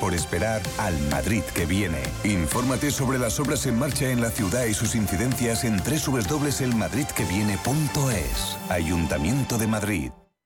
Por esperar al Madrid que viene. Infórmate sobre las obras en marcha en la ciudad y sus incidencias en www.elmadridqueviene.es. Ayuntamiento de Madrid.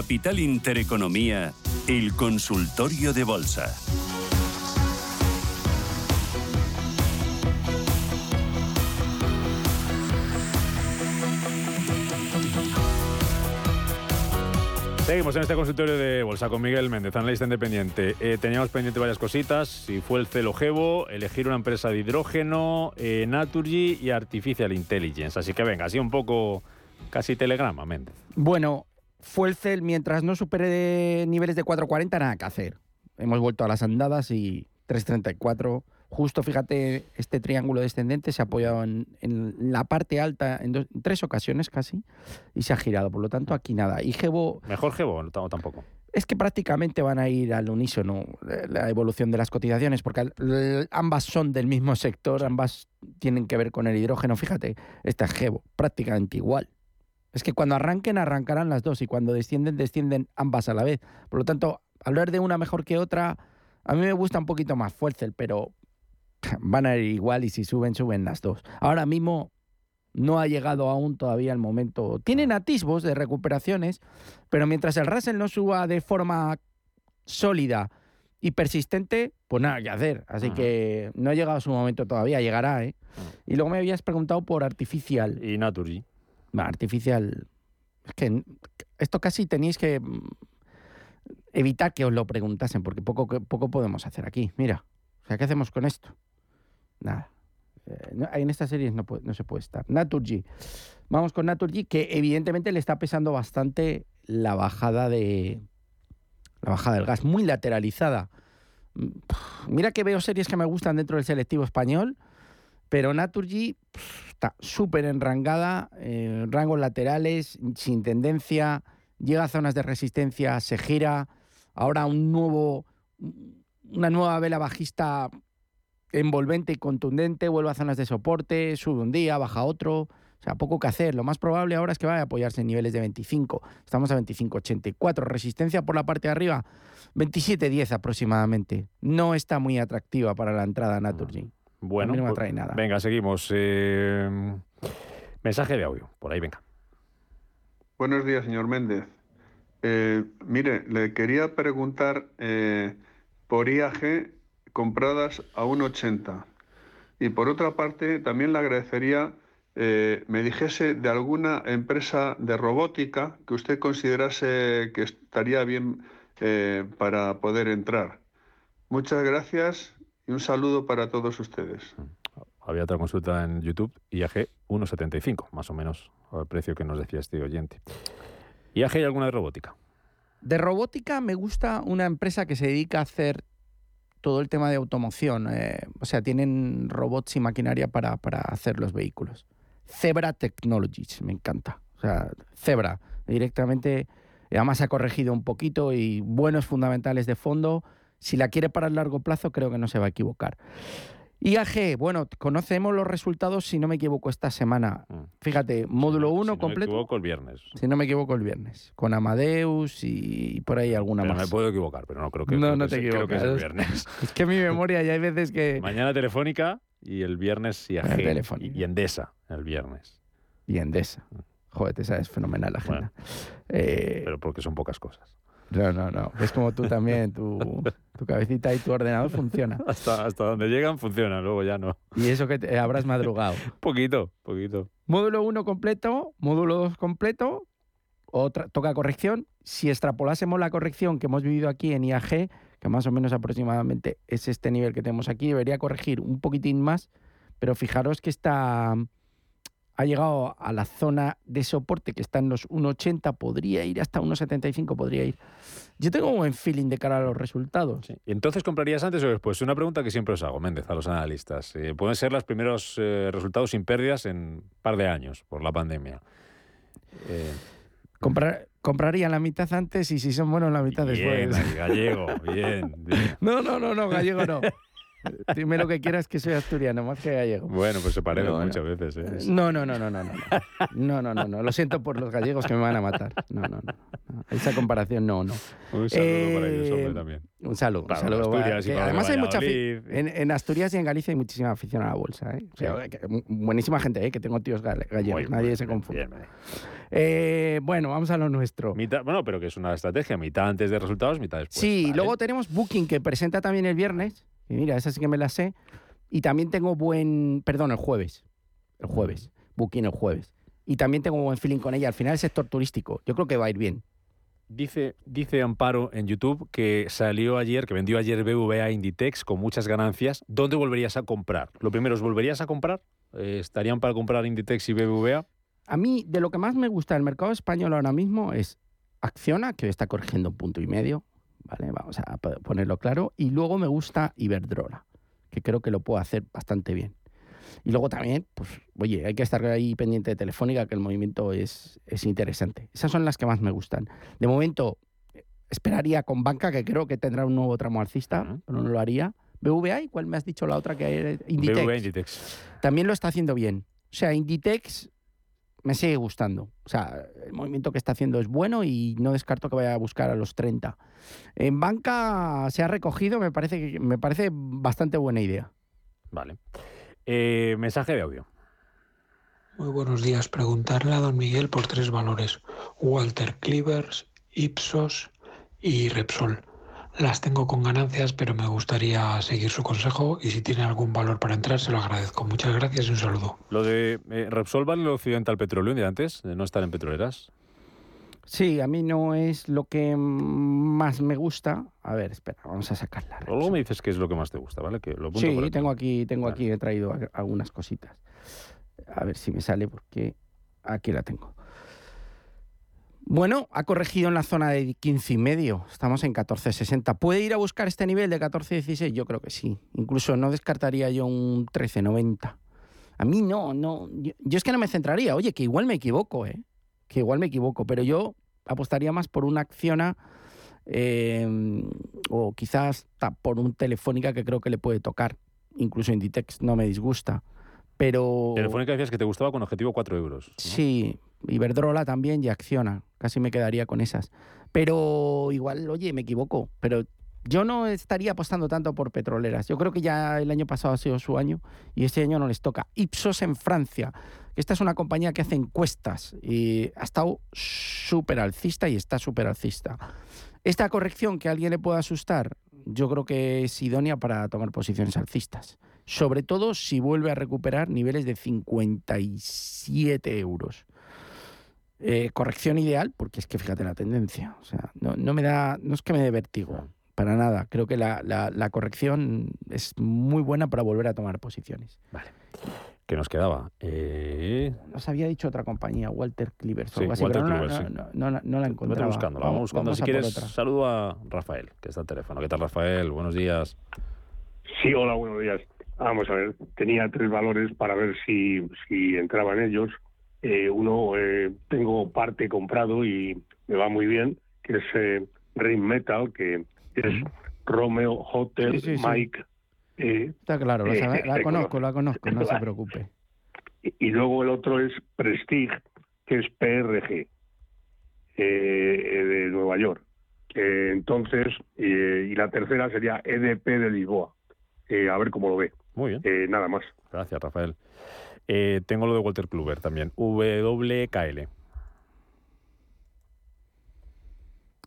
Capital Intereconomía, el consultorio de bolsa. Seguimos en este consultorio de bolsa con Miguel Méndez, analista independiente. Eh, teníamos pendiente varias cositas, si fue el Celogevo, elegir una empresa de hidrógeno, eh, Naturgy y Artificial Intelligence. Así que venga, así un poco casi telegrama, Méndez. Bueno, fue el CEL, mientras no supere niveles de 4.40, nada que hacer. Hemos vuelto a las andadas y 3.34. Justo, fíjate, este triángulo descendente se ha apoyado en, en la parte alta en, dos- en tres ocasiones casi y se ha girado. Por lo tanto, aquí nada. Y Gebo, ¿Mejor Gevo no, tampoco? es que prácticamente van a ir al unísono eh, la evolución de las cotizaciones, porque ambas son del mismo sector, ambas tienen que ver con el hidrógeno. Fíjate, esta es Gebo, prácticamente igual. Es que cuando arranquen, arrancarán las dos y cuando descienden, descienden ambas a la vez. Por lo tanto, hablar de una mejor que otra, a mí me gusta un poquito más Fuercel, pero van a ir igual y si suben, suben las dos. Ahora mismo no ha llegado aún todavía el momento. Tienen atisbos de recuperaciones, pero mientras el Russell no suba de forma sólida y persistente, pues nada que hacer. Así que no ha llegado su momento todavía, llegará, ¿eh? Y luego me habías preguntado por Artificial. Y Naturgy. Artificial. Es que esto casi tenéis que mm, evitar que os lo preguntasen, porque poco, poco podemos hacer aquí. Mira, o sea, ¿qué hacemos con esto? Nada. Eh, en estas series no, se puede estar. Naturgy. Vamos con Naturgy, que evidentemente le está pesando bastante la bajada de la bajada del gas, muy lateralizada. Mm, Mira que veo series que me gustan dentro del selectivo español, pero Naturgy está súper enrangada, eh, rangos laterales, sin tendencia, llega a zonas de resistencia, se gira, ahora un nuevo, una nueva vela bajista envolvente y contundente, vuelve a zonas de soporte, sube un día, baja otro, o sea, poco que hacer. Lo más probable ahora es que vaya a apoyarse en niveles de 25. Estamos a 25,84. Resistencia por la parte de arriba, 27,10 aproximadamente. No está muy atractiva para la entrada Naturgy. Bueno, A mí no me pues, atrae nada. venga, seguimos. Eh, mensaje de audio, por ahí, venga. Buenos días, señor Méndez. Eh, mire, le quería preguntar eh, por IAG compradas a 1,80. Y por otra parte, también le agradecería eh, me dijese de alguna empresa de robótica que usted considerase que estaría bien eh, para poder entrar. Muchas gracias y un saludo para todos ustedes. Había otra consulta en YouTube, IAG 1,75, más o menos al precio que nos decía este oyente. ¿IAG hay alguna de robótica? De robótica me gusta una empresa que se dedica a hacer todo el tema de automoción. eh, o sea, tienen robots y maquinaria para, para hacer los vehículos. Zebra Technologies, me encanta. O sea, Zebra, directamente, además ha corregido un poquito y buenos fundamentales de fondo. Si la quiere para el largo plazo, creo que no se va a equivocar. IAG, bueno, conocemos los resultados, si no me equivoco, esta semana. Fíjate, módulo 1 Mm. si no completo. me equivoco, el viernes. Si no me equivoco, el viernes. Con Amadeus y por ahí alguna Pero más. me puedo equivocar, pero no creo que, No, creo no que te es- creo que es el equivocas. viernes. Es que mi memoria ya hay veces que... Mañana Telefónica y el viernes IAG. Telefónica. Y, y Endesa el viernes. Y Endesa. Joder, esa es fenomenal la agenda. Eh, Pero porque son pocas cosas. No, no, no. Es como tú también, tu, tu cabecita y tu ordenador funciona. Hasta, hasta donde llegan funciona, luego ya no. Y eso que te- habrás madrugado. Poquito, poquito. Módulo 1 completo, módulo 2 completo, otra, toca corrección. Si extrapolásemos la corrección que hemos vivido aquí en IAG, que más o menos aproximadamente es este nivel que tenemos aquí, debería corregir un poquitín más, pero fijaros que está ha llegado a la zona de soporte que está en los 1,80, podría ir hasta 1,75, podría ir. Yo tengo un buen feeling de cara a los resultados. Sí. ¿Y entonces comprarías antes o después? Una pregunta que siempre os hago, Méndez, a los analistas. Eh, pueden ser los primeros eh, resultados sin pérdidas en un par de años por la pandemia. Eh, Comprar, compraría la mitad antes y si son buenos la mitad bien, después. gallego, bien, bien. No, no, no, no, gallego no. Dime lo que quieras que soy asturiano, más que gallego. Bueno, pues se parecen No, no. muchas veces. ¿eh? No, no, no, no, no, no. No, no, no, no. Lo siento por los gallegos que me van a matar. No, no, no. Esa comparación, no, no. Un saludo para ellos, Eh, hombre, también. Un saludo. un Para saludo. Asturias y para además hay mucha en, en Asturias y en Galicia hay muchísima afición a la bolsa. ¿eh? O sea, que- buenísima gente, ¿eh? que tengo tíos gallegos. Muy Nadie bien, se confunde. bien, bien. Bueno, vamos a lo nuestro. Mitad, bueno, pero que es una estrategia, mitad antes de resultados, mitad después. Sí, Vale. luego tenemos Booking que presenta también el viernes. Y mira, esa sí que me la sé. Y también tengo buen. Perdón, el jueves. El jueves. Booking el jueves. Y también tengo buen feeling con ella. Al final, el sector turístico. Yo creo que va a ir bien. Dice, dice Amparo en YouTube que salió ayer, que vendió ayer BVA Inditex con muchas ganancias. ¿Dónde volverías a comprar? Lo primero, ¿os volverías a comprar? Eh, ¿Estarían para comprar Inditex y BBVA? A mí, de lo que más me gusta del mercado español ahora mismo es Acciona, que hoy está corrigiendo un punto y medio. ¿Vale? Vamos a po- ponerlo claro. Y luego me gusta Iberdrola, que creo que lo puedo hacer bastante bien. Y luego también, pues, oye, hay que estar ahí pendiente de Telefónica, que el movimiento es, es interesante. Esas son las que más me gustan. De momento, eh, esperaría con Banca, que creo que tendrá un nuevo tramo alcista, Ujú. pero no lo haría. BVA, ¿y cuál me has dicho la otra que hay? Inditex. BBVA Inditex. También lo está haciendo bien. O sea, Inditex me sigue gustando. O sea, el movimiento que está haciendo es bueno y no descarto que vaya a buscar a los 30. En banca se ha recogido, me parece, que- me parece bastante buena idea. Vale. Eh, mensaje de audio. Muy buenos días. Preguntarle a don Miguel por tres valores. Walter Cleavers, Ipsos y Repsol. Las tengo con ganancias, pero me gustaría seguir su consejo y si tiene algún valor para entrar, se lo agradezco. Muchas gracias y un saludo. Lo de eh, Repsol vale el Occidental Petroleum de antes, de no estar en petroleras. Sí, a mí no es lo que más me gusta. A ver, espera, vamos a sacarla. Luego me dices qué es lo que más te gusta, ¿vale? Que lo apunto por Sí, aquí. tengo aquí, tengo Vale. aquí, he traído algunas cositas. A ver si me sale porque aquí la tengo. Bueno, ha corregido en la zona de 15 y medio. Estamos en 14.60. ¿Puede ir a buscar este nivel de 14.16? Yo creo que sí. Incluso no descartaría yo un 13.90. A mí no, no. Yo, yo es que no me centraría. Oye, que igual me equivoco, ¿eh? Que igual me equivoco. Pero yo apostaría más por una acciona eh, o quizás por un Telefónica que creo que le puede tocar. Incluso Inditex no me disgusta. Pero. Telefónica decías que te gustaba con objetivo 4 euros. ¿no? Sí, Iberdrola también y Acciona. Casi me quedaría con esas. Pero igual, oye, me equivoco. Pero yo no estaría apostando tanto por petroleras. Yo creo que ya el año pasado ha sido su año y este año no les toca. Ipsos en Francia. Esta es una compañía que hace encuestas y ha estado súper alcista y está súper alcista. Esta corrección que a alguien le pueda asustar, yo creo que es idónea para tomar posiciones alcistas. Sobre todo si vuelve a recuperar niveles de 57 euros. Eh, corrección ideal, porque es que fíjate la tendencia. O sea, no, no me da, no es que me dé vértigo, para nada. Creo que la, la- la corrección es muy buena para volver a tomar posiciones. ¿Qué nos quedaba? Eh, Nos había dicho otra compañía, Walter Clivers Sí, Walter pero no, Clivers, no, sí. no, no la- no la encontraba. buscándola, vamos buscando. Si quieres, otra. saludo a Rafael, que está al teléfono. ¿Qué tal, Rafael? Buenos días. Sí, hola, buenos días. Vamos a ver, tenía tres valores para ver si, si entraban ellos. Eh, uno, eh, tengo parte comprado y me va muy bien, que es eh, Rain Metal, que es Romeo Hotel Sí, sí, sí. Mike. eh, Está claro, la, eh, la eh, conozco, la conozco, no se preocupe. y, y luego el otro es Prestige, que es PRG, de Nueva York. Entonces, y la tercera sería EDP de Lisboa. A ver cómo lo ve. Muy bien. Nada más. Gracias, Rafael. Eh, tengo lo de Walter Kluber también. WKL.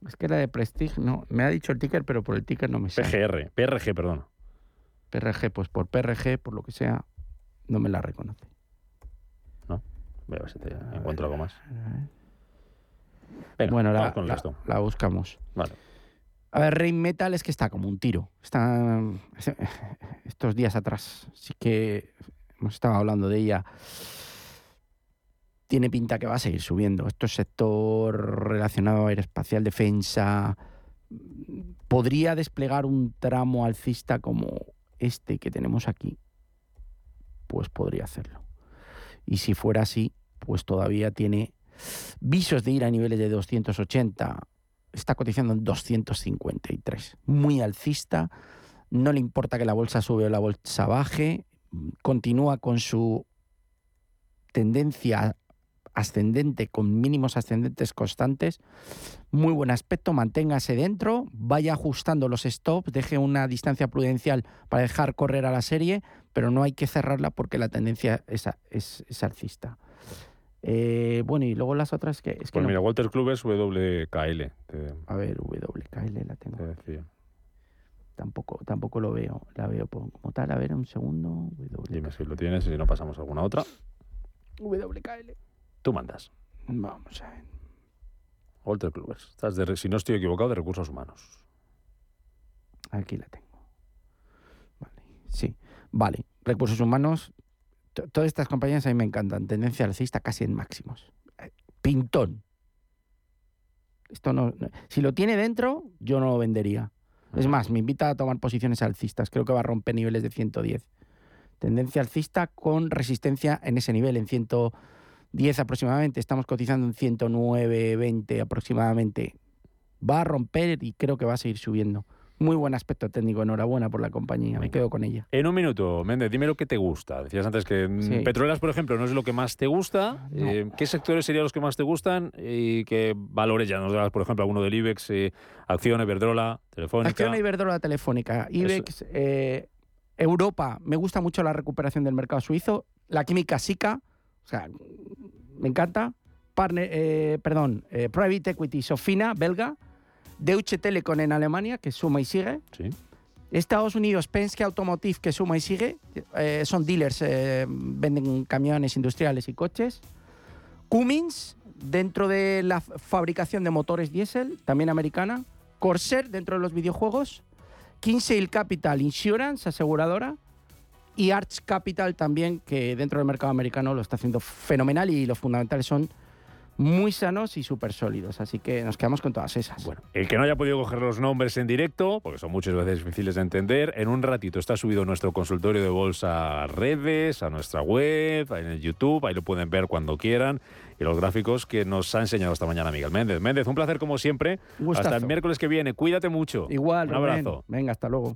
Es que era de Prestige, no. Me ha dicho el ticker, pero por el ticker no me sale. PGR, PRG, perdón. PRG, pues por PRG, por lo que sea, no me la reconoce. No. Voy a ver si te a encuentro algo más. Bueno, la, la, buscamos. Vale. A ver, Rain Metal es que está como un tiro. Está estos días atrás. Sí que hemos estado hablando de ella. Tiene pinta que va a seguir subiendo. Esto es sector relacionado a aeroespacial, defensa. Podría desplegar un tramo alcista como este que tenemos aquí. Pues podría hacerlo. Y si fuera así, pues todavía tiene visos de ir a niveles de 280 está cotizando en 253. Muy alcista. No le importa que la bolsa sube o la bolsa baje. Continúa con su tendencia ascendente con mínimos ascendentes constantes. Muy buen aspecto, manténgase dentro, vaya ajustando los stops, deje una distancia prudencial para dejar correr a la serie, pero no hay que cerrarla porque la tendencia es, es- es alcista. Eh, bueno, y luego las otras que es que Pues no- mira, Walter Club es WKL. Te, a ver, WKL la tengo. te decía. Tampoco, tampoco lo veo, la veo como tal. A ver, un segundo. Dime si lo tienes y si no pasamos a alguna otra. WKL. Tú mandas. Vamos a ver. Walter Clubers. Estás de, si no estoy equivocado, de recursos humanos. Aquí la tengo. Vale, sí. Vale, recursos humanos. to- Todas estas compañías a mí me encantan. Tendencia alcista casi en máximos. Eh, Pintón. Esto no, no- Si lo tiene dentro, yo no lo vendería. Es más, me invita a tomar posiciones alcistas. Creo que va a romper niveles de 110. Tendencia alcista con resistencia en ese nivel, en 110 aproximadamente. Estamos cotizando en 109, 20 aproximadamente. Va a romper y creo que va a seguir subiendo. Muy buen aspecto técnico. Enhorabuena por la compañía. Me quedo con ella. En un minuto, Méndez, dime lo que te gusta. Decías antes que mm, Sí. petroleras, por ejemplo, no es lo que más te gusta. No. Eh, ¿Qué sectores serían los que más te gustan? Y qué valores ya nos das, por ejemplo, alguno del IBEX, eh, Acción, Iberdrola, Telefónica. Acción Iberdrola Telefónica, IBEX, eh, Europa. Me gusta mucho la recuperación del mercado suizo. La química SICA, o sea, me encanta. Partner, eh, perdón, Private Equity Sofina, belga. Deutsche Telekom en Alemania, que suma y sigue. Sí. Estados Unidos, Penske Automotive, que suma y sigue. Eh, son dealers, eh, venden camiones industriales y coches. Cummins, dentro de la fabricación de motores diésel, también americana. Corsair, dentro de los videojuegos. Kinsale Capital Insurance, aseguradora. Y Arch Capital también, que dentro del mercado americano lo está haciendo fenomenal y los fundamentales son muy sanos y súper sólidos. Así que nos quedamos con todas esas. Bueno, el que no haya podido coger los nombres en directo, porque son muchas veces difíciles de entender, en un ratito está subido nuestro consultorio de bolsa a redes, a nuestra web, en el YouTube, ahí lo pueden ver cuando quieran, y los gráficos que nos ha enseñado esta mañana Miguel Méndez. Méndez, un placer como siempre. Un gustazo. Hasta el miércoles que viene. Cuídate mucho. Igual, Un abrazo. Venga, hasta luego.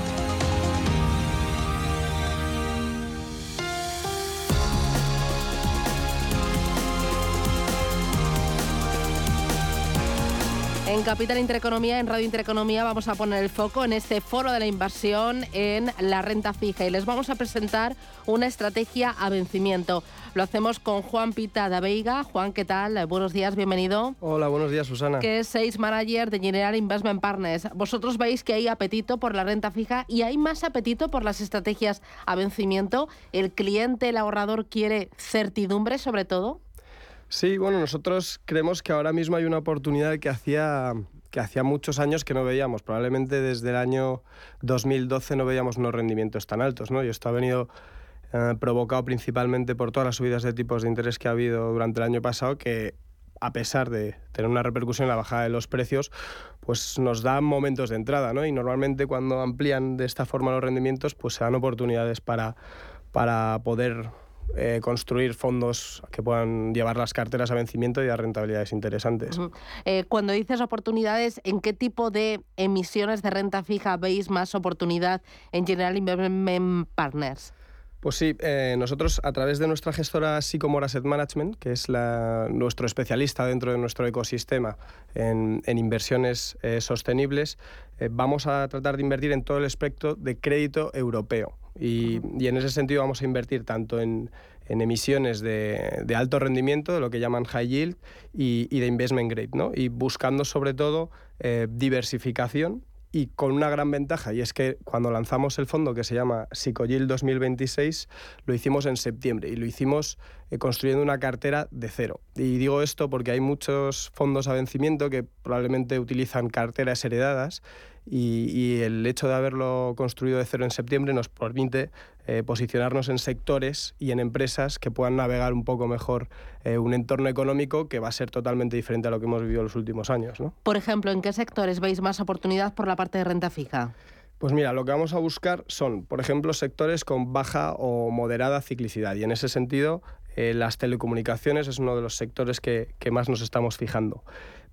En Capital Intereconomía, en Radio Intereconomía, vamos a poner el foco en este foro de la inversión en la renta fija y les vamos a presentar una estrategia a vencimiento. Lo hacemos con Juan Pita de Veiga. Juan, ¿qué tal? Buenos días, bienvenido. Hola, buenos días, Susana. Que es Sales Manager de General Investment Partners. Vosotros veis que hay apetito por la renta fija y hay más apetito por las estrategias a vencimiento. ¿El cliente, el ahorrador quiere certidumbre sobre todo? Sí, bueno, nosotros creemos que ahora mismo hay una oportunidad que hacía, que hacía muchos años que no veíamos. Probablemente desde el año 2012 no veíamos unos rendimientos tan altos, ¿no? Y esto ha venido eh, provocado principalmente por todas las subidas de tipos de interés que ha habido durante el año pasado, que a pesar de tener una repercusión en la bajada de los precios, pues nos dan momentos de entrada, ¿no? Y normalmente cuando amplían de esta forma los rendimientos, pues se dan oportunidades para, para poder eh, construir fondos que puedan llevar las carteras a vencimiento y a rentabilidades interesantes. Eh, cuando dices oportunidades, ¿en qué tipo de emisiones de renta fija veis más oportunidad en General Investment Partners? Pues sí, eh, nosotros a través de nuestra gestora Sycomore Asset Management, que es nuestro especialista dentro de nuestro ecosistema en, inversiones sostenibles, vamos a tratar de invertir en todo el espectro de crédito europeo. Y, en ese sentido vamos a invertir tanto en, emisiones de, alto rendimiento, de lo que llaman high yield, y, de investment grade, ¿no? y buscando sobre todo eh, diversificación y con una gran ventaja, y es que cuando lanzamos el fondo que se llama Psicoyield 2026, lo hicimos en septiembre y lo hicimos eh, construyendo una cartera de cero. Y digo esto porque hay muchos fondos a vencimiento que probablemente utilizan carteras heredadas y, el hecho de haberlo construido de cero en septiembre nos permite eh, posicionarnos en sectores y en empresas que puedan navegar un poco mejor eh, un entorno económico que va a ser totalmente diferente a lo que hemos vivido en los últimos años. ¿no? Por ejemplo, ¿en qué sectores veis más oportunidad por la parte de renta fija? Pues mira, lo que vamos a buscar son, por ejemplo, sectores con baja o moderada ciclicidad. Y en ese sentido, eh, las telecomunicaciones es uno de los sectores que, que más nos estamos fijando.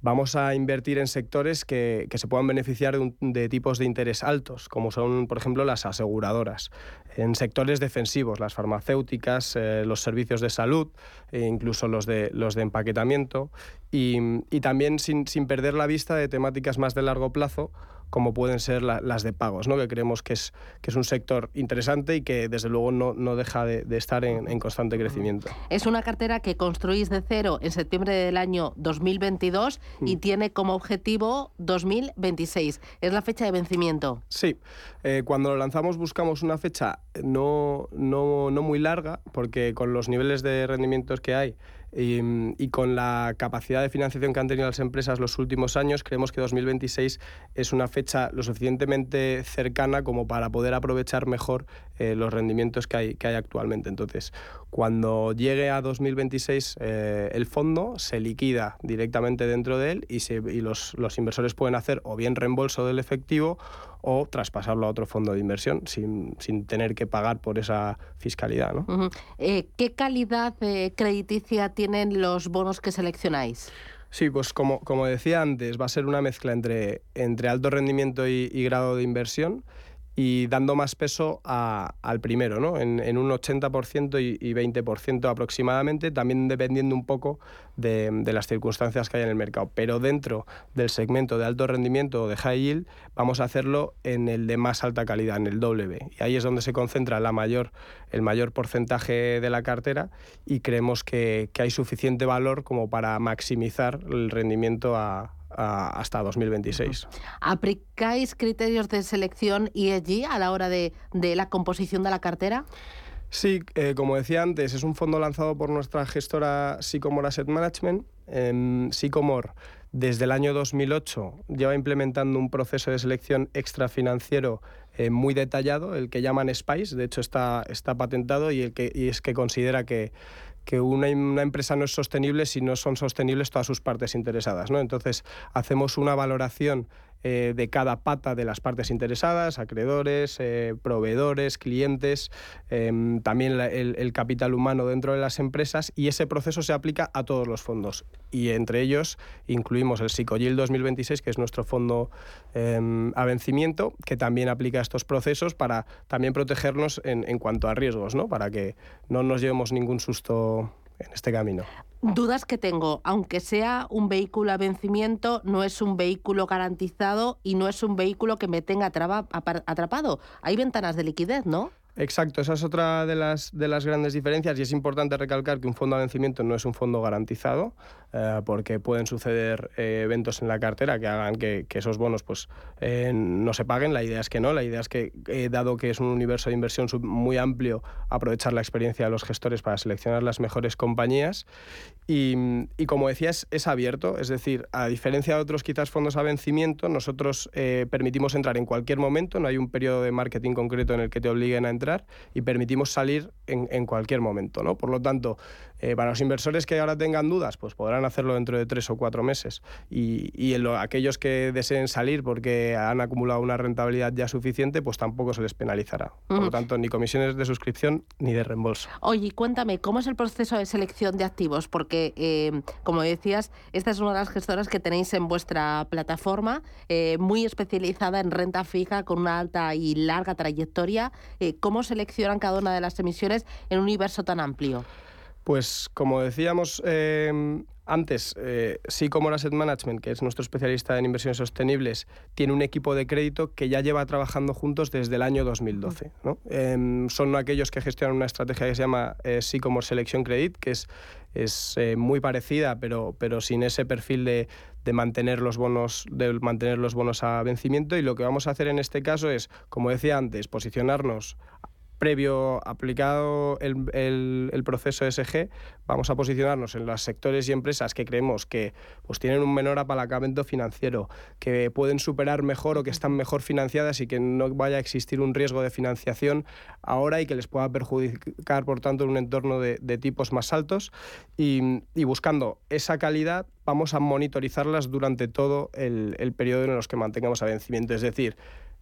Vamos a invertir en sectores que, se puedan beneficiar de, tipos de interés altos, como son, por ejemplo, las aseguradoras, en sectores defensivos, las farmacéuticas, eh, los servicios de salud, e incluso los de, los de empaquetamiento, y, también sin, sin perder la vista de temáticas más de largo plazo, como pueden ser las de pagos, ¿no? que creemos que es, que es un sector interesante y que desde luego no, no deja de, estar en, constante crecimiento. Es una cartera que construís de cero en septiembre del año 2022 y mm. tiene como objetivo 2026. ¿Es la fecha de vencimiento? Sí, eh, cuando lo lanzamos buscamos una fecha no, no, no muy larga porque con los niveles de rendimientos que hay y, con la capacidad de financiación que han tenido las empresas los últimos años, creemos que 2026 es una fecha lo suficientemente cercana como para poder aprovechar mejor eh, los rendimientos que hay, que hay actualmente. Entonces, cuando llegue a 2026 eh, el fondo se liquida directamente dentro de él y, y los, los inversores pueden hacer o bien reembolso del efectivo o traspasarlo a otro fondo de inversión sin, sin tener que pagar por esa fiscalidad. ¿no? Eh, ¿Qué calidad crediticia tienen los bonos que seleccionáis? Sí, pues como, como decía antes, va a ser una mezcla entre, entre alto rendimiento y, y grado de inversión y dando más peso al primero, ¿no? en, un 80% y, 20% aproximadamente, también dependiendo un poco de, las circunstancias que hay en el mercado. Pero dentro del segmento de alto rendimiento o de high yield, vamos a hacerlo en el de más alta calidad, en el W. Y ahí es donde se concentra la mayor, el mayor porcentaje de la cartera y creemos que, que hay suficiente valor como para maximizar el rendimiento a, hasta 2026. ¿Aplicáis criterios de selección ESG a la hora de, la composición de la cartera? Sí, eh, como decía antes, es un fondo lanzado por nuestra gestora Sycomore Asset Management. Eh, Sycomore desde el año 2008 lleva implementando un proceso de selección extrafinanciero eh, muy detallado, el que llaman SPICE, de hecho está, está patentado y, el que, y es que considera que que una, empresa no es sostenible si no son sostenibles todas sus partes interesadas. ¿no? Entonces, hacemos una valoración eh, de cada pata de las partes interesadas, acreedores, eh, proveedores, clientes, em, también el, capital humano dentro de las empresas y ese proceso se aplica a todos los fondos. Y entre ellos incluimos el Psicogil 2026, que es nuestro fondo em, a vencimiento, que también aplica estos procesos para también protegernos en, en cuanto a riesgos, ¿no? para que no nos llevemos ningún susto en este camino. Dudas que tengo, aunque sea un vehículo a vencimiento, no es un vehículo garantizado y no es un vehículo que me tenga atrapado. Hay ventanas de liquidez, ¿no? Exacto, esa es otra de las, de las grandes diferencias y es importante recalcar que un fondo a vencimiento no es un fondo garantizado eh, porque pueden suceder eh, eventos en la cartera que hagan que, esos bonos pues, eh, no se paguen. La idea es que no, la idea es que, dado que es un universo de inversión muy amplio, aprovechar la experiencia de los gestores para seleccionar las mejores compañías. Y, y como decías, es abierto, es decir, a diferencia de otros quizás fondos a vencimiento, nosotros permitimos entrar en cualquier momento, no hay un periodo de marketing concreto en el que te obliguen a entrar y permitimos salir en, cualquier momento. ¿no? Por lo tanto, eh, para los inversores que ahora tengan dudas, pues podrán hacerlo dentro de tres o cuatro meses. Y, y aquellos que deseen salir porque han acumulado una rentabilidad ya suficiente, pues tampoco se les penalizará. Por lo tanto, ni comisiones de suscripción ni de reembolso. Oye, cuéntame, ¿cómo es el proceso de selección de activos? Porque, eh, como decías, esta es una de las gestoras que tenéis en vuestra plataforma, eh, muy especializada en renta fija, con una alta y larga trayectoria. ¿Cómo seleccionan cada una de las emisiones en un universo tan amplio? Pues como decíamos eh, antes, eh, Asset Management, que es nuestro especialista en inversiones sostenibles, tiene un equipo de crédito que ya lleva trabajando juntos desde el año 2012. Em, son aquellos que gestionan una estrategia que se llama eh, Sycomore Selection Credit, que es, es eh, muy parecida, pero, pero sin ese perfil de, de mantener los bonos de mantener los bonos a vencimiento y lo que vamos a hacer en este caso es como decía antes posicionarnos previo aplicado el, proceso SG, vamos a posicionarnos en los sectores y empresas que creemos que pues, tienen un menor apalancamiento financiero, que pueden superar mejor o que están mejor financiadas y que no vaya a existir un riesgo de financiación ahora y que les pueda perjudicar, por tanto, en un entorno de, tipos más altos. Y, buscando esa calidad, vamos a monitorizarlas durante todo el, el periodo en los que mantengamos a vencimiento. Es decir,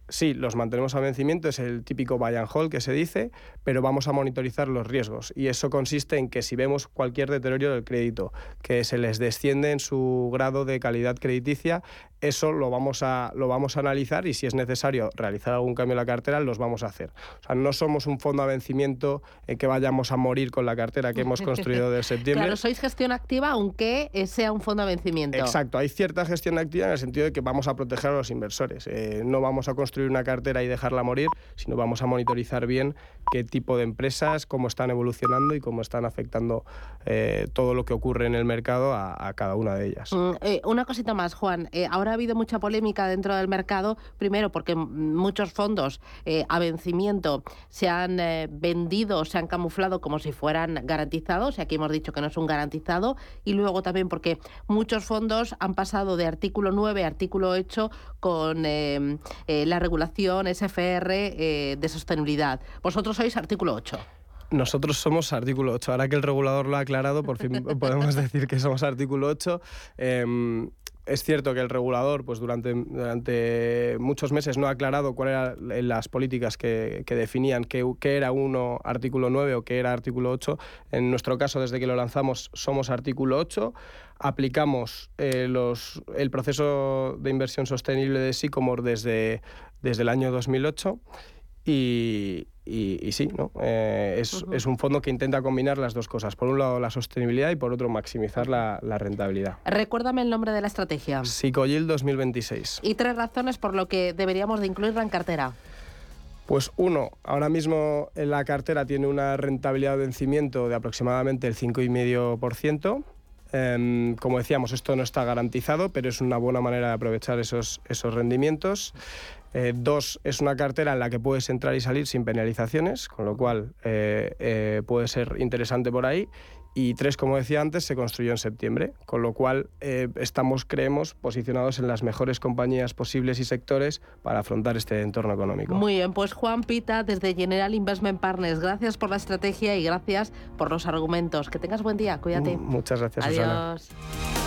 sí, los mantenemos a vencimiento, es el típico buy and hold que se dice, pero vamos a monitorizar los riesgos. Y eso consiste en que si vemos cualquier deterioro del crédito, que se les desciende en su grado de calidad crediticia, eso lo vamos, a, lo vamos a analizar y si es necesario realizar algún cambio en la cartera, los vamos a hacer. O sea, no somos un fondo a vencimiento en que vayamos a morir con la cartera que hemos construido de septiembre. Claro, sois gestión activa aunque sea un fondo a vencimiento. Exacto, hay cierta gestión activa en el sentido de que vamos a proteger a los inversores. Eh, no vamos a construir una cartera y dejarla morir, sino vamos a monitorizar bien qué tipo de empresas, cómo están evolucionando y cómo están afectando eh, todo lo que ocurre en el mercado a, cada una de ellas. Mm, eh, una cosita más, Juan. ahora ha habido mucha polémica dentro del mercado, primero porque muchos fondos eh, a vencimiento se han eh, vendido, se han camuflado como si fueran garantizados, y aquí hemos dicho que no es un garantizado, y luego también porque muchos fondos han pasado de artículo 9 a artículo 8 con eh, la regulación SFR de sostenibilidad. Vosotros sois artículo 8. Nosotros somos artículo 8. Ahora que el regulador lo ha aclarado, por fin podemos decir que somos artículo 8 es cierto que el regulador pues durante, durante muchos meses no ha aclarado cuáles eran las políticas que, definían qué, era uno artículo 9 o qué era artículo 8. En nuestro caso, desde que lo lanzamos, somos artículo 8. Aplicamos eh, los, el proceso de inversión sostenible de Sycomore desde, desde el año 2008 y, y, sí, ¿no? Eh, es, un fondo que intenta combinar las dos cosas. Por un lado, la sostenibilidad y por otro, maximizar la, rentabilidad. Recuérdame el nombre de la estrategia. Psicoyil 2026. Y tres razones por lo que deberíamos de incluirla en cartera. Pues uno, ahora mismo la cartera tiene una rentabilidad de vencimiento de aproximadamente el 5,5%. Em, como decíamos, esto no está garantizado, pero es una buena manera de aprovechar esos, esos rendimientos. Eh, dos, es una cartera en la que puedes entrar y salir sin penalizaciones, con lo cual eh, eh, puede ser interesante por ahí. Y tres, como decía antes, se construyó en septiembre, con lo cual estamos, creemos, posicionados en las mejores compañías posibles y sectores para afrontar este entorno económico. Muy bien, pues Juan Pita, desde General Investment Partners, gracias por la estrategia y gracias por los argumentos. Que tengas buen día, cuídate. Muchas gracias, Adiós.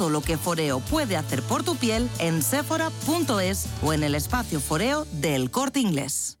lo que Foreo puede hacer por tu piel en sephora.es o en el espacio Foreo del Corte Inglés.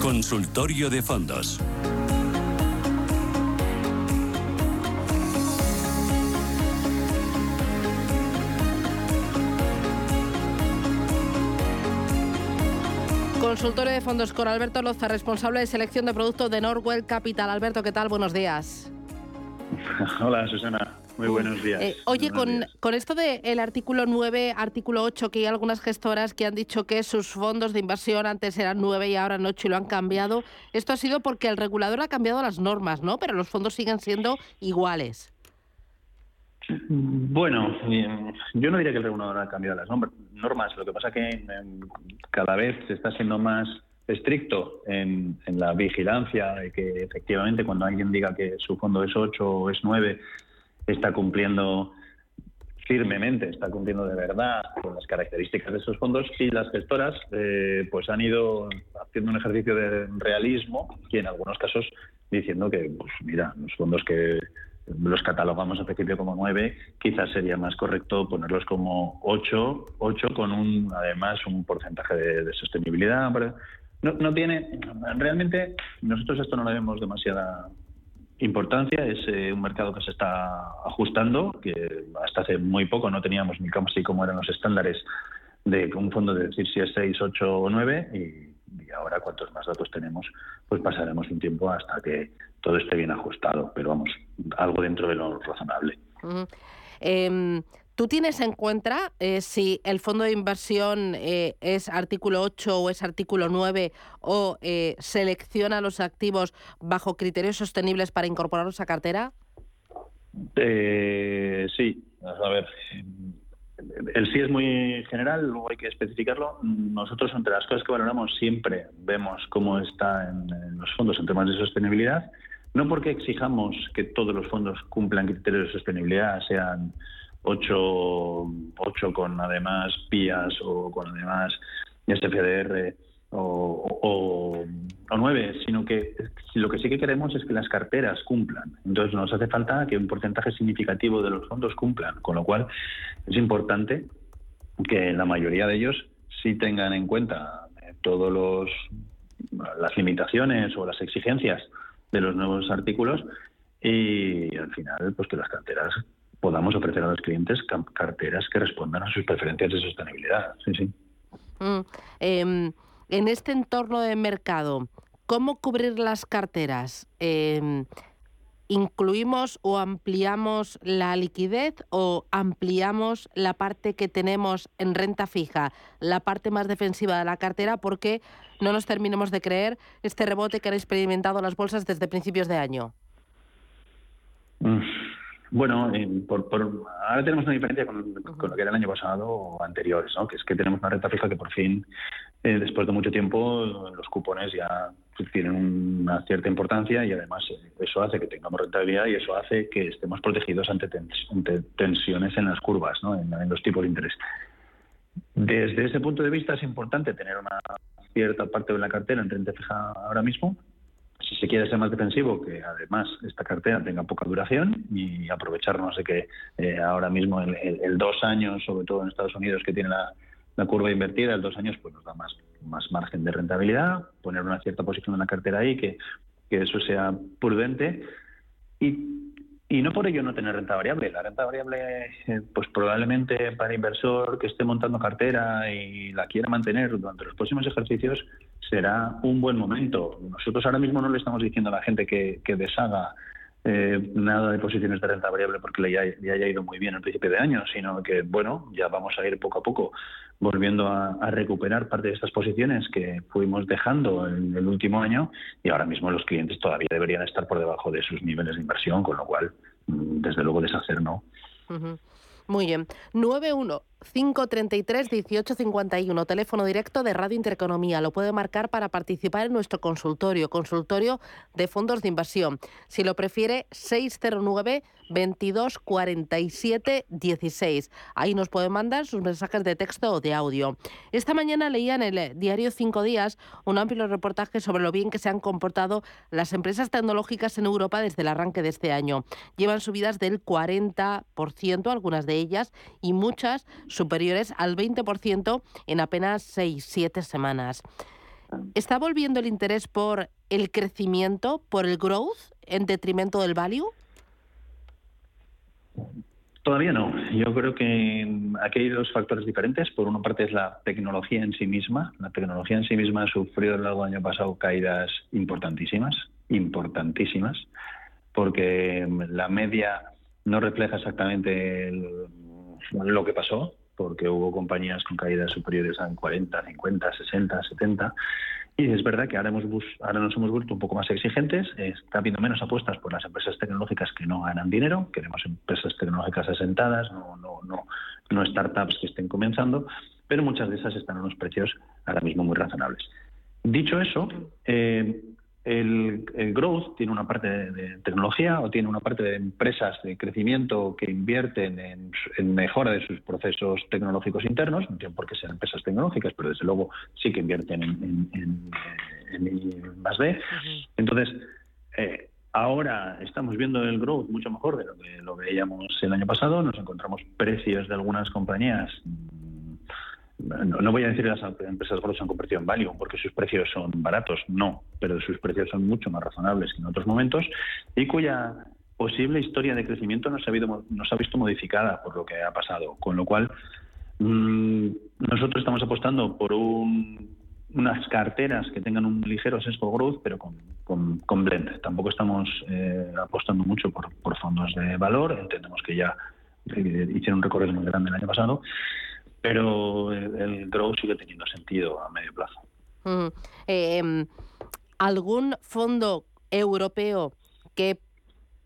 Consultorio de fondos. Consultorio de fondos con Alberto Loza, responsable de selección de productos de Norwell Capital. Alberto, ¿qué tal? Buenos días. Hola, Susana. Muy buenos días. Eh, oye, con, con, esto del artículo 9, artículo 8, que hay algunas gestoras que han dicho que sus fondos de inversión antes eran 9 y ahora 8 y lo han cambiado. Esto ha sido porque el regulador ha cambiado las normas, ¿no? Pero los fondos siguen siendo iguales. Bueno, yo no diría que el regulador ha cambiado las normas. Lo que pasa es que em, cada vez se está siendo más estricto en, en la vigilancia y que efectivamente cuando alguien diga que su fondo es 8 o es 9 está cumpliendo firmemente, está cumpliendo de verdad con las características de esos fondos y las gestoras eh, pues han ido haciendo un ejercicio de realismo y en algunos casos diciendo que, pues mira, los fondos que los catalogamos en principio como nueve, quizás sería más correcto ponerlos como ocho, ocho con un además un porcentaje de, de sostenibilidad. No, no tiene, realmente nosotros esto no le vemos demasiada importancia. Es eh, un mercado que se está ajustando, que hasta hace muy poco no teníamos ni cómo así como eran los estándares de un fondo de decir si es 6, 8 o 9 y, ahora cuantos más datos tenemos, pues pasaremos un tiempo hasta que todo esté bien ajustado, pero vamos, algo dentro de lo razonable. ¿Tú tienes en cuenta eh, si el fondo de inversión eh, es artículo 8 o es artículo 9 o eh, selecciona los activos bajo criterios sostenibles para incorporarlos a cartera? sí, a ver, el sí es muy general, luego hay que especificarlo. Nosotros, entre las cosas que valoramos, siempre vemos cómo está en los fondos en temas de sostenibilidad. No porque exijamos que todos los fondos cumplan criterios de sostenibilidad, sean ocho, ocho con además PIAs o con además SFDR o, o, o, nueve, sino que lo que sí que queremos es que las carteras cumplan. Entonces nos hace falta que un porcentaje significativo de los fondos cumplan, con lo cual es importante que la mayoría de ellos sí tengan en cuenta todos los las limitaciones o las exigencias de los nuevos artículos y al final pues que las carteras podamos ofrecer a los clientes carteras que respondan a sus preferencias de sostenibilidad. Sí, sí. Mm, em, en este entorno de mercado, ¿cómo cubrir las carteras? Em, ¿Incluimos o ampliamos la liquidez o ampliamos la parte que tenemos en renta fija, la parte más defensiva de la cartera, porque no nos terminemos de creer este rebote que han experimentado las bolsas desde principios de año? Mm, bueno, por, ahora tenemos una diferencia con, lo que era el año pasado o anteriores, ¿no? que es que tenemos una renta fija que por fin, eh, después de mucho tiempo, los cupones ya tienen una cierta importancia y además eh, eso hace que tengamos rentabilidad y eso hace que estemos protegidos ante, tensiones en las curvas, ¿no? en, en los tipos de interés. Desde ese punto de vista es importante tener una cierta parte de la cartera en renta fija ahora mismo, si se quiere ser más defensivo, que además esta cartera tenga poca duración y aprovecharnos de que eh, ahora mismo el, dos años, sobre todo en Estados Unidos, que tiene la, curva invertida, el dos años pues nos da más, más margen de rentabilidad, poner una cierta posición en la cartera ahí, que, que eso sea prudente. Y y no por ello no tener renta variable. La renta variable, eh, pues probablemente para inversor que esté montando cartera y la quiera mantener durante los próximos ejercicios, será un buen momento. Nosotros ahora mismo no le estamos diciendo a la gente que, deshaga eh, nada de posiciones de renta variable porque le, haya ido muy bien al principio de año, sino que, bueno, ya vamos a ir poco a poco volviendo a, a, recuperar parte de estas posiciones que fuimos dejando en el último año y ahora mismo los clientes todavía deberían estar por debajo de sus niveles de inversión, con lo cual, mm, desde luego, deshacer no. Muy bien. 91 533 1851, teléfono directo de Radio Intereconomía. Lo puede marcar para participar en nuestro consultorio, consultorio de fondos de inversión. Si lo prefiere, 609 2247 16. Ahí nos puede mandar sus mensajes de texto o de audio. Esta mañana leía en el diario Cinco Días un amplio reportaje sobre lo bien que se han comportado las empresas tecnológicas en Europa desde el arranque de este año. Llevan subidas del 40%, algunas de ellas, y muchas superiores al 20% en apenas 6-7 semanas. ¿Está volviendo el interés por el crecimiento, por el growth, en detrimento del value? Todavía no. Yo creo que aquí hay dos factores diferentes. Por una parte es la tecnología en sí misma. La tecnología en sí misma ha sufrido a lo largo del año pasado caídas importantísimas, importantísimas, porque la media no refleja exactamente lo que pasó, porque hubo compañías con caídas superiores a 40, 50, 60, 70. Y es verdad que ahora, hemos ahora nos hemos vuelto un poco más exigentes, está habiendo menos apuestas por las empresas tecnológicas que no ganan dinero, queremos empresas tecnológicas asentadas, no, no, no, no startups que estén comenzando, pero muchas de esas están a unos precios ahora mismo muy razonables. Dicho eso, eh, el, growth tiene una parte de, tecnología o tiene una parte de empresas de crecimiento que invierten en, mejora de sus procesos tecnológicos internos, no tienen por qué ser empresas tecnológicas, pero desde luego sí que invierten en, en, en más B. Entonces, eh, ahora estamos viendo el growth mucho mejor de lo que lo veíamos el año pasado, nos encontramos precios de algunas compañías no, voy a decir que las empresas gordas han convertido en value porque sus precios son baratos, no, pero sus precios son mucho más razonables que en otros momentos y cuya posible historia de crecimiento no se ha, ha visto modificada por lo que ha pasado, con lo cual mm, nosotros estamos apostando por unas carteras que tengan un ligero sesgo growth, pero con, con, blend. Tampoco estamos eh, apostando mucho por, por fondos de valor, entendemos que ya eh, hicieron un recorrido muy grande el año pasado pero el, growth sigue teniendo sentido a medio plazo. Mm. Em, ¿Algún fondo europeo que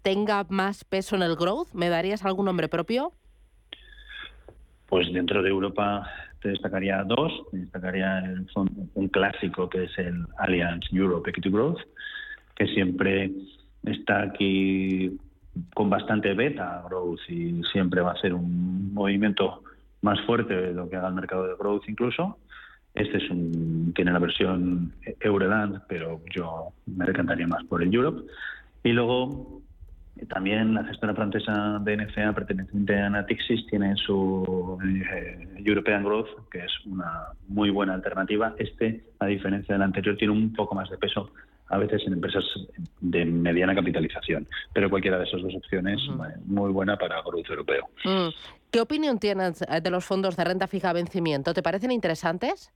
tenga más peso en el growth? ¿Me darías algún nombre propio? Pues dentro de Europa te destacaría dos. Te destacaría un clásico que es el Allianz Europe Equity Growth, que siempre está aquí con bastante beta growth y siempre va a ser un movimiento más fuerte de lo que haga el mercado de growth incluso. Este es un, tiene la versión Euroland, pero yo me decantaría más por el Europe. Y luego también la gestora francesa DNCA perteneciente a Natixis tiene su eh, European Growth, que es una muy buena alternativa. Este, a diferencia del anterior, tiene un poco más de peso a veces en empresas de mediana capitalización. Pero cualquiera de esas dos opciones muy buena para growth europeo. Mm. ¿Qué opinión tienes eh, de los fondos de renta fija vencimiento? ¿Te parecen interesantes?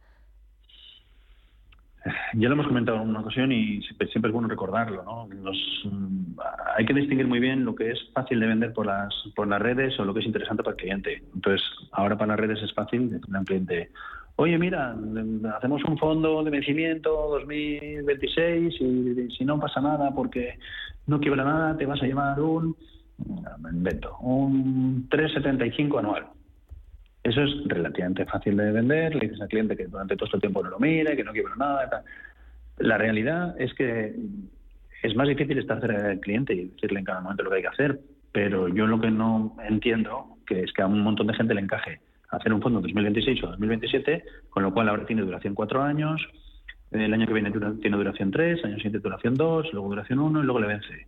Ya lo hemos comentado en una ocasión y siempre, es bueno recordarlo. ¿no? Mm, hay que distinguir muy bien lo que es fácil de vender por las, por las redes o lo que es interesante para el cliente. Entonces, ahora para las redes es fácil decirle a un cliente, oye, mira, hacemos un fondo de vencimiento 2026 y si no pasa nada porque no quiebra nada, te vas a llevar un, me invento, un 3,75 anual. Eso es relativamente fácil de vender, le dices al cliente que durante todo este tiempo no lo mire, que no quiebra nada. La realidad es que es más difícil estar cerca del cliente y decirle en cada momento lo que hay que hacer, pero yo lo que no entiendo que es que a un montón de gente le encaje hacer un fondo en 2026 o 2027, con lo cual ahora tiene duración cuatro años, el año que viene tiene duración tres, año siguiente duración dos, luego duración uno y luego le vence.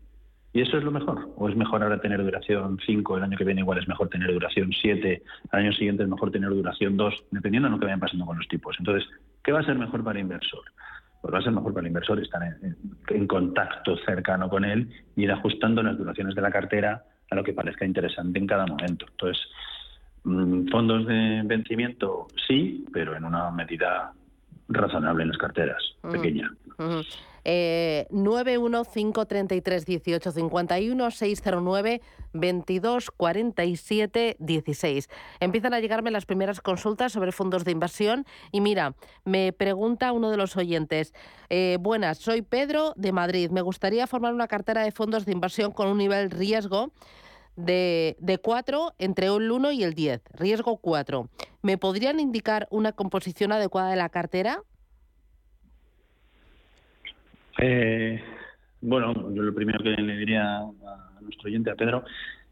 ¿Y eso es lo mejor? ¿O es mejor ahora tener duración 5, el año que viene igual es mejor tener duración 7, al año siguiente es mejor tener duración 2, dependiendo de lo que vayan pasando con los tipos? Entonces, ¿qué va a ser mejor para el inversor? Pues va a ser mejor para el inversor estar en, en contacto cercano con él y ir ajustando las duraciones de la cartera a lo que parezca interesante en cada momento. Entonces, mm, fondos de vencimiento sí, pero en una medida razonable en las carteras, Ujú. pequeña. Ujú. Eh, 915331851 609 2247 16. Empiezan a llegarme las primeras consultas sobre fondos de inversión y mira, me pregunta uno de los oyentes, eh, buenas, soy Pedro de Madrid, me gustaría formar una cartera de fondos de inversión con un nivel riesgo de, de 4 entre el 1 y el 10, riesgo 4. ¿Me podrían indicar una composición adecuada de la cartera? Eh, bueno, yo lo primero que le diría a nuestro oyente, a Pedro,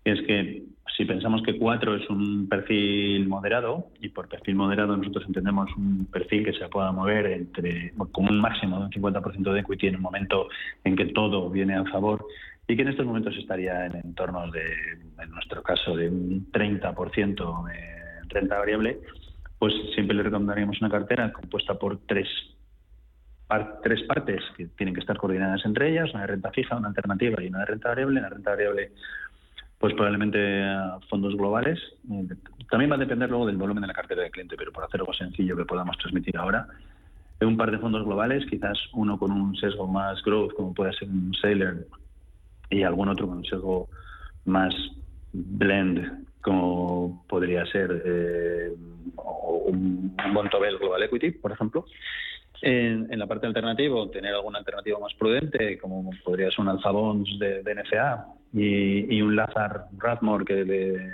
es que si pensamos que 4 es un perfil moderado, y por perfil moderado nosotros entendemos un perfil que se pueda mover entre con un máximo de un 50% de equity en un momento en que todo viene a favor, y que en estos momentos estaría en entornos de, en nuestro caso, de un 30% de renta variable, pues siempre le recomendaríamos una cartera compuesta por tres par- tres partes que tienen que estar coordinadas entre ellas, una de renta fija, una alternativa y una de renta variable. La renta variable, pues probablemente a fondos globales. Eh, También va a depender luego del volumen de la cartera del cliente, pero por hacer algo sencillo que podamos transmitir ahora, un par de fondos globales, quizás uno con un sesgo más growth, como puede ser un Sailor, y algún otro con un sesgo más blend, como podría ser eh, un Montobel Global Equity, por ejemplo. En, en la parte alternativa, tener alguna alternativa más prudente, como podría ser un Alpha Bonds de, de NFA y, y un Lazar Rathmore que de,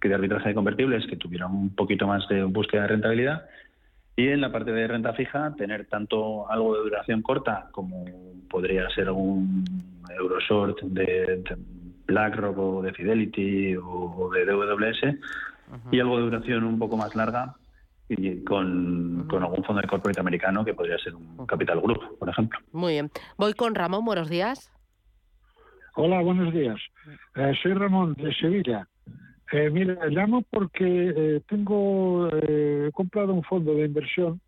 que de arbitraje de convertibles, que tuviera un poquito más de búsqueda de rentabilidad. Y en la parte de renta fija, tener tanto algo de duración corta como podría ser un Euroshort de, de BlackRock o de Fidelity o, o de DWS y algo de duración un poco más larga y con, con algún fondo de corporate americano que podría ser un Capital Group, por ejemplo. Muy bien. Voy con Ramón, buenos días. Hola, buenos días. Eh, soy Ramón de Sevilla. Eh, mira, llamo porque eh, tengo eh, he comprado un fondo de inversión.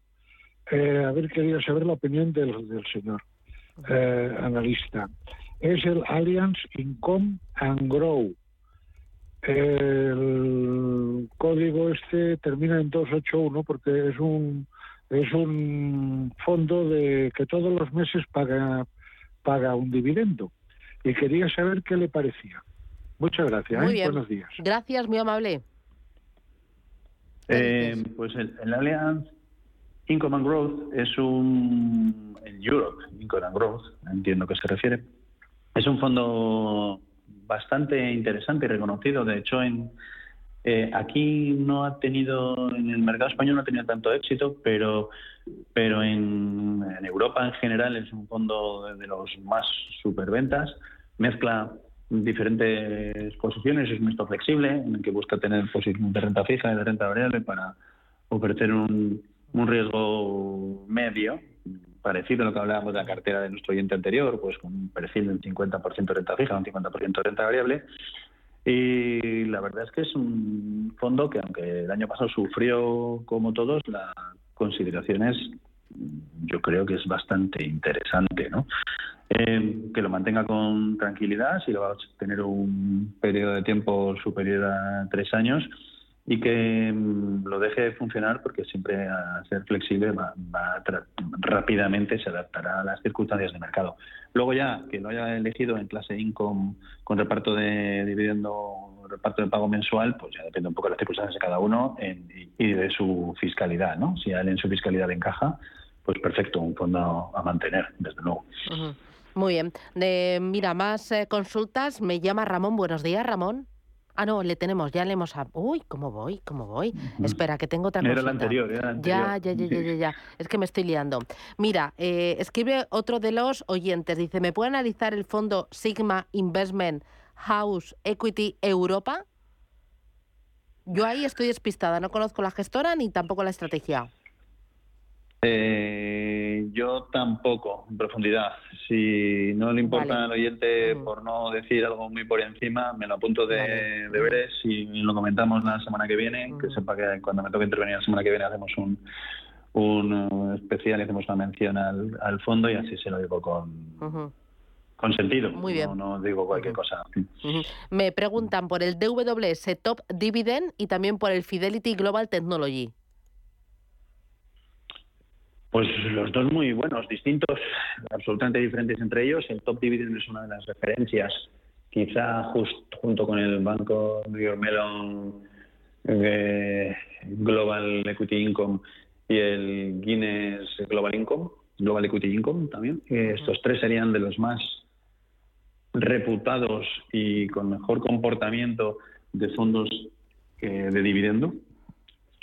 Eh, a ver, quería saber la opinión del, del señor eh, analista. Es el Alliance Income and Grow. El código este termina en 281 porque es un es un fondo de que todos los meses paga paga un dividendo y quería saber qué le parecía. Muchas gracias. Muy ¿eh? bien. Buenos días. Gracias, muy amable. Eh, pues el, el Allianz Income and Growth es un. En Europe, Income and Growth, entiendo que se refiere. Es un fondo bastante interesante y reconocido. De hecho, en, eh, aquí no ha tenido, en el mercado español no ha tenido tanto éxito, pero, pero en, Europa en general es un fondo de, los más superventas. Mezcla diferentes posiciones, es un stock flexible en el que busca tener posiciones de renta fija y de renta variable para ofrecer un, un riesgo medio, parecido a lo que hablábamos de la cartera de nuestro oyente anterior, pues con un perfil del 50% de renta fija, un 50% de renta variable. Y la verdad es que es un fondo que, aunque el año pasado sufrió como todos, la consideración es, yo creo que es bastante interesante, ¿no? Eh, que lo mantenga con tranquilidad, si lo va a tener un periodo de tiempo superior a tres años y que mm, lo deje funcionar porque siempre a ser flexible va, va rápidamente se adaptará a las circunstancias de mercado. Luego ya que lo haya elegido en clase income con reparto de dividendo, reparto de pago mensual, pues ya depende un poco de las circunstancias de cada uno y de su fiscalidad, ¿no? Si a él en su fiscalidad le encaja, pues perfecto, un fondo a mantener, desde luego. Muy bien. De, mira, más eh, consultas. Me llama Ramón. Buenos días, Ramón. Ah, no, le tenemos, ya le hemos... a- Uy, ¿cómo voy? ¿Cómo voy? Espera, que tengo otra Era consulta. la anterior, era la Ya, anterior. ya, ya, ya, ya, ya. Es que me estoy liando. Mira, eh, escribe otro de los oyentes. Dice, ¿me puede analizar el fondo Sigma Investment House Equity Europa? Yo ahí estoy despistada. No conozco la gestora ni tampoco la estrategia. Eh, yo tampoco, en profundidad. Si no le importa Vale. al oyente, por no decir algo muy por encima, me lo apunto de deberes y lo comentamos la semana que viene. Que sepa que cuando me toque intervenir la semana que viene hacemos un, un eh, especial y hacemos una mención al, al fondo y así se lo digo con, con sentido. Muy bien. No, no digo cualquier cosa. Me preguntan por el DWS Top Dividend y también por el Fidelity Global Technology. Pues los dos muy buenos, distintos, absolutamente diferentes entre ellos. El Top Dividend es una de las referencias, quizá junto con el Banco New York Mellon eh, Global Equity Income y el Guinness Global Income, Global Equity Income también. Eh, Estos tres serían de los más reputados y con mejor comportamiento de fondos eh, de dividendo.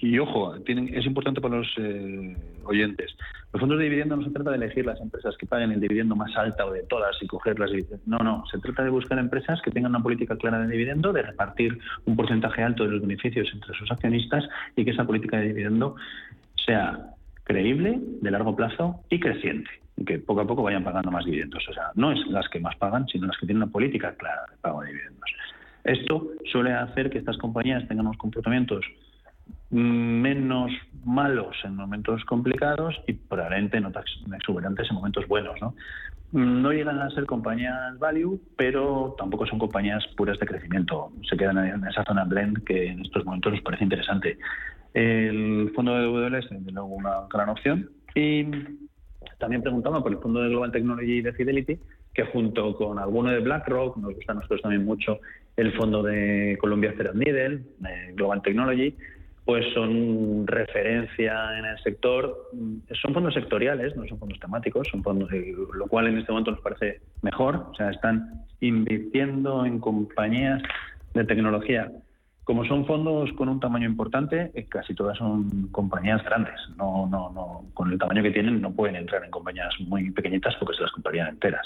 Y ojo, tienen, es importante para los eh, oyentes. Los fondos de dividendo no se trata de elegir las empresas que paguen el dividendo más alto de todas y cogerlas. No, no. Se trata de buscar empresas que tengan una política clara de dividendo, de repartir un porcentaje alto de los beneficios entre sus accionistas y que esa política de dividendo sea creíble, de largo plazo y creciente. Y que poco a poco vayan pagando más dividendos. O sea, no es las que más pagan, sino las que tienen una política clara de pago de dividendos. Esto suele hacer que estas compañías tengan unos comportamientos menos malos en momentos complicados y probablemente no tan exuberantes en momentos buenos. ¿no? No llegan a ser compañías value, pero tampoco son compañías puras de crecimiento. Se quedan en esa zona blend que en estos momentos nos parece interesante. El fondo de WL es, desde luego, una gran opción. Y también preguntaba por el fondo de Global Technology de Fidelity, que junto con alguno de BlackRock, nos gusta a nosotros también mucho el fondo de Columbia Threadneedle, Global Technology, pues son referencia en el sector. Son fondos sectoriales, no son fondos temáticos, son fondos, lo cual en este momento nos parece mejor. O sea, están invirtiendo en compañías de tecnología. Como son fondos con un tamaño importante, eh, casi todas son compañías grandes. No, no, no, con el tamaño que tienen no pueden entrar en compañías muy pequeñitas porque se las comprarían enteras.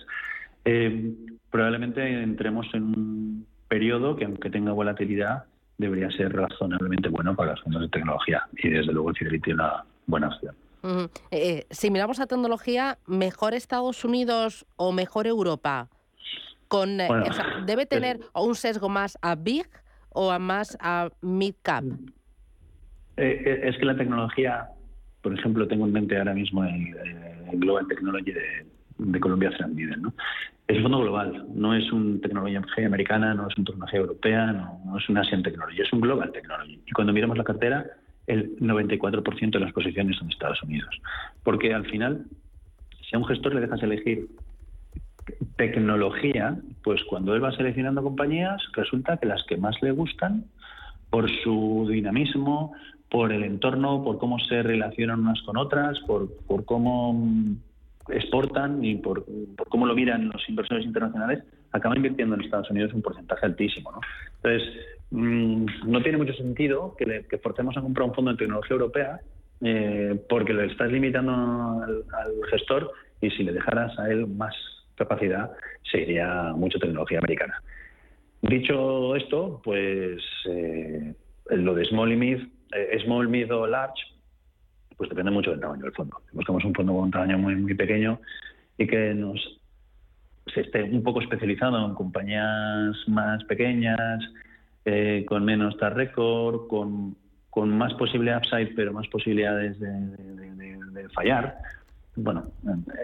Eh, probablemente entremos en un periodo que, aunque tenga volatilidad, debería ser razonablemente bueno para los fondos de tecnología y desde luego el Fidelity es una buena opción. Ujú. Eh, si miramos a tecnología, ¿mejor Estados Unidos o mejor Europa? Con, eh, Bueno, o sea, ¿Debe tener un sesgo más a Big o a más a Mid Cap? Eh, eh, es que la tecnología, por ejemplo, tengo en mente ahora mismo el, el Global Technology de, de Columbia Threadneedle, ¿no? Es un fondo global, no es una tecnología americana, no es una tecnología europea, no, es una Asian Technology, es un Global Technology. Y cuando miramos la cartera, el 94% de las posiciones son de Estados Unidos. Porque al final, si a un gestor le dejas elegir tecnología, pues cuando él va seleccionando compañías, resulta que las que más le gustan, por su dinamismo, por el entorno, por cómo se relacionan unas con otras, por, por cómo exportan y por, por cómo lo miran los inversores internacionales, acaban invirtiendo en Estados Unidos un porcentaje altísimo. ¿no? Entonces, mm, no tiene mucho sentido que, le, que forcemos a comprar un fondo de tecnología europea eh, porque le estás limitando al, gestor y si le dejaras a él más capacidad, se iría mucho tecnología americana. Dicho esto, pues eh, lo de small y mid, eh, small, mid o large, pues depende mucho del tamaño del fondo. Buscamos un fondo con un tamaño muy, muy pequeño y que nos se esté un poco especializado en compañías más pequeñas, eh, con menos track record, con, con más posible upside, pero más posibilidades de, de- fallar. Bueno,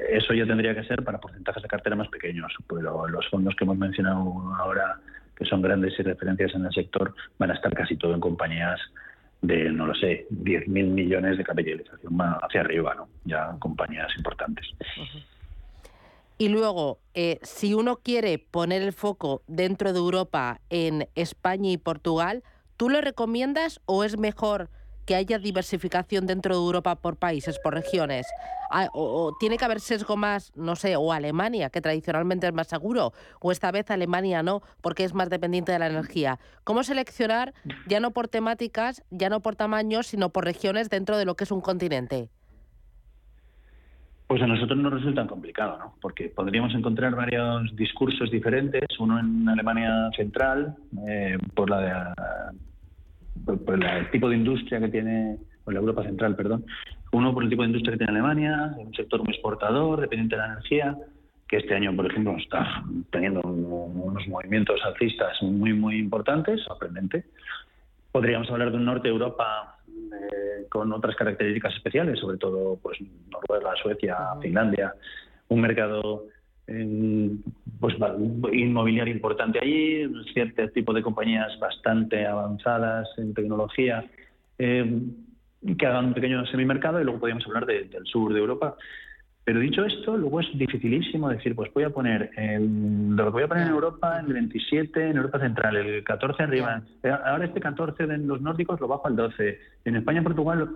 eso ya tendría que ser para porcentajes de cartera más pequeños, pero los fondos que hemos mencionado ahora, que son grandes y referencias en el sector, van a estar casi todo en compañías de, no lo sé, 10.000 millones de capitalización hacia arriba, ¿no? Ya compañías importantes. Y luego, eh, si uno quiere poner el foco dentro de Europa en España y Portugal, ¿tú lo recomiendas o es mejor que haya diversificación dentro de Europa por países, por regiones? Ah, O, tiene que haber sesgo más, no sé, o Alemania, que tradicionalmente es más seguro, o esta vez Alemania no, porque es más dependiente de la energía. ¿Cómo seleccionar, ya no por temáticas, ya no por tamaños, sino por regiones dentro de lo que es un continente? Pues a nosotros nos resulta complicado, ¿no? Porque podríamos encontrar varios discursos diferentes, uno en Alemania central, eh, por la de- por, por la- el tipo de industria que tiene, o la Europa central, perdón, uno por el tipo de industria que tiene Alemania, un sector muy exportador, dependiente de la energía, que este año, por ejemplo, está teniendo un- unos movimientos alcistas muy, muy importantes, sorprendente. Podríamos hablar de un norte de Europa eh, con otras características especiales, sobre todo pues Noruega, Suecia, Finlandia, un mercado pues inmobiliario importante allí, cierto tipo de compañías bastante avanzadas en tecnología eh, que hagan un pequeño semimercado y luego podríamos hablar del sur de Europa. Pero dicho esto, luego es dificilísimo decir, pues voy a poner el, lo voy a poner en Europa, en el 27, en Europa Central, el 14 arriba. Eh, ahora este 14 de los nórdicos lo bajo al 12. En España y Portugal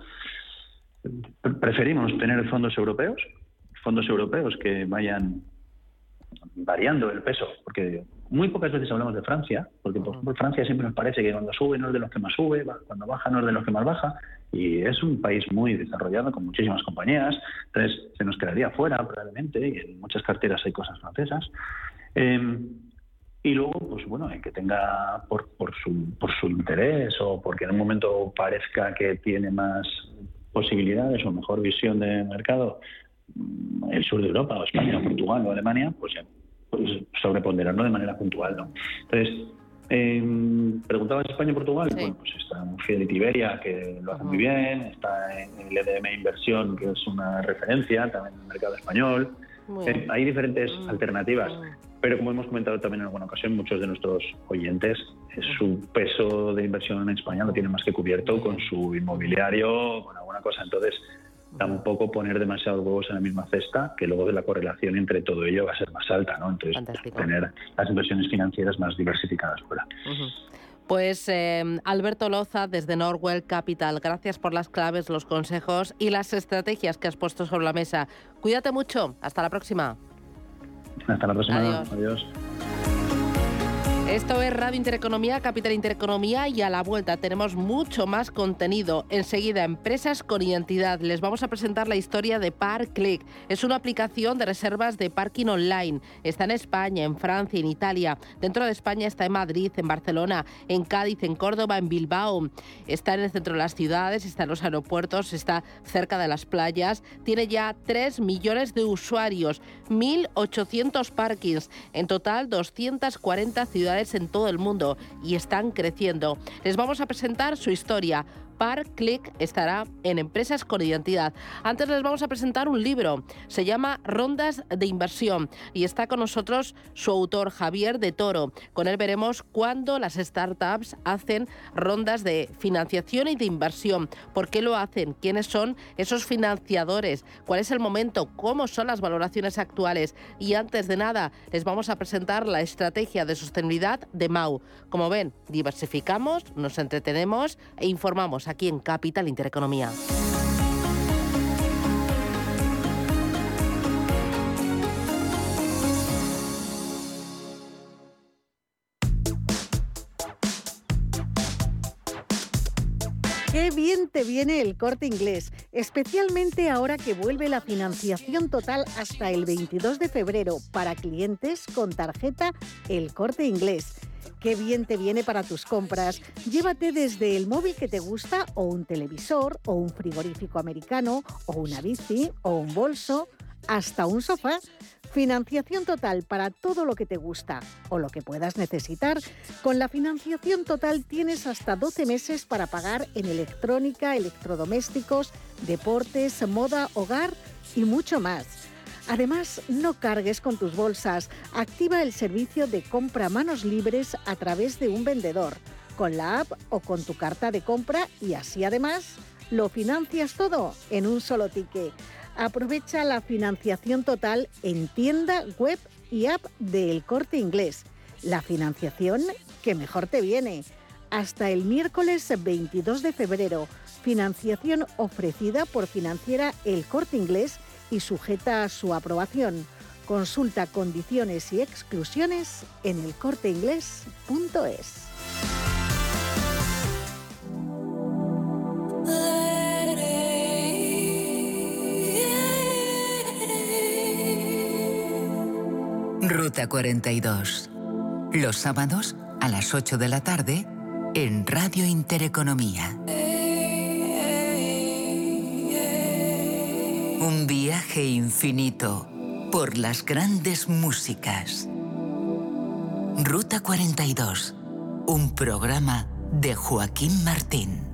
preferimos tener fondos europeos, fondos europeos que vayan variando el peso, porque muy pocas veces hablamos de Francia, porque por ejemplo Francia siempre nos parece que cuando sube no es de los que más sube, cuando baja no es de los que más baja, y es un país muy desarrollado con muchísimas compañías, entonces se nos quedaría fuera probablemente, y en muchas carteras hay cosas francesas. Em, y luego, pues bueno, que tenga por, por, su, por su interés o porque en un momento parezca que tiene más posibilidades o mejor visión de mercado, el sur de Europa, o España, o Portugal o Alemania, pues, pues sobreponderarlo de manera puntual. ¿no? Entonces, eh, preguntabas España y Portugal, bueno, pues está Fidelity Iberia, que lo hace muy bien, está en el EDM Inversión, que es una referencia también en el mercado español. Eh, hay diferentes mm. alternativas, mm. pero como hemos comentado también en alguna ocasión, muchos de nuestros oyentes, eh, su peso de inversión en España lo tienen más que cubierto con su inmobiliario, con alguna cosa. Entonces, tampoco poner demasiados huevos en la misma cesta, que luego de la correlación entre todo ello va a ser más alta, ¿no? Entonces, tener las inversiones financieras más diversificadas fuera. Pues em, Alberto Loza, desde Norwell Capital, gracias por las claves, los consejos y las estrategias que has puesto sobre la mesa. Cuídate mucho, hasta la próxima. Hasta la próxima. Adiós. Esto es Radio Intereconomía, Capital Intereconomía y a la vuelta tenemos mucho más contenido. Enseguida, empresas con identidad. Les vamos a presentar la historia de ParkClick. Es una aplicación de reservas de parking online. Está en España, en Francia, en Italia. Dentro de España está en Madrid, en Barcelona, en Cádiz, en Córdoba, en Bilbao. Está en el centro de las ciudades, está en los aeropuertos, está cerca de las playas. Tiene ya 3 millones de usuarios, 1.800 parkings. En total, 240 ciudades en todo el mundo y están creciendo. Les vamos a presentar su historia. Click estará en Empresas con Identidad. Antes les vamos a presentar un libro. Se llama Rondas de Inversión y está con nosotros su autor Javier de Toro. Con él veremos cuándo las startups hacen rondas de financiación y de inversión. ¿Por qué lo hacen? ¿Quiénes son esos financiadores? ¿Cuál es el momento? ¿Cómo son las valoraciones actuales? Y antes de nada, les vamos a presentar la estrategia de sostenibilidad de MAU. Como ven, diversificamos, nos entretenemos e informamos aquí en Capital Intereconomía. Qué bien te viene el corte inglés, especialmente ahora que vuelve la financiación total hasta el 22 de febrero para clientes con tarjeta El corte inglés. Qué bien te viene para tus compras. Llévate desde el móvil que te gusta o un televisor o un frigorífico americano o una bici o un bolso hasta un sofá. Financiación total para todo lo que te gusta o lo que puedas necesitar. Con la financiación total tienes hasta 12 meses para pagar en electrónica, electrodomésticos, deportes, moda, hogar y mucho más. Además, no cargues con tus bolsas. Activa el servicio de compra manos libres a través de un vendedor, con la app o con tu carta de compra y así además lo financias todo en un solo ticket. Aprovecha la financiación total en tienda, web y app del Corte Inglés. La financiación que mejor te viene. Hasta el miércoles 22 de febrero. Financiación ofrecida por financiera El Corte Inglés y sujeta a su aprobación. Consulta condiciones y exclusiones en elcorteinglés.es. Ruta 42. Los sábados a las 8 de la tarde en Radio Intereconomía. Un viaje infinito por las grandes músicas. Ruta 42, un programa de Joaquín Martín.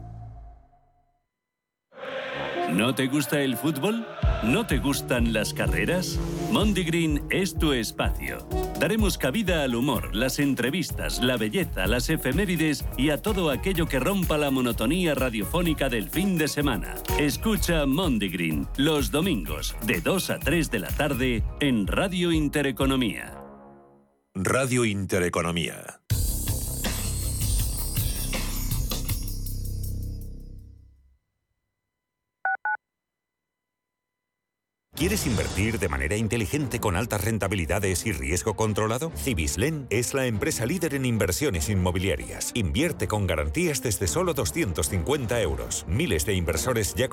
¿No te gusta el fútbol? ¿No te gustan las carreras? Mondigreen es tu espacio. Daremos cabida al humor, las entrevistas, la belleza, las efemérides y a todo aquello que rompa la monotonía radiofónica del fin de semana. Escucha Mondigreen los domingos de 2 a 3 de la tarde en Radio Intereconomía. Radio Intereconomía. ¿Quieres invertir de manera inteligente con altas rentabilidades y riesgo controlado? Cibislen es la empresa líder en inversiones inmobiliarias. Invierte con garantías desde solo 250 euros. Miles de inversores ya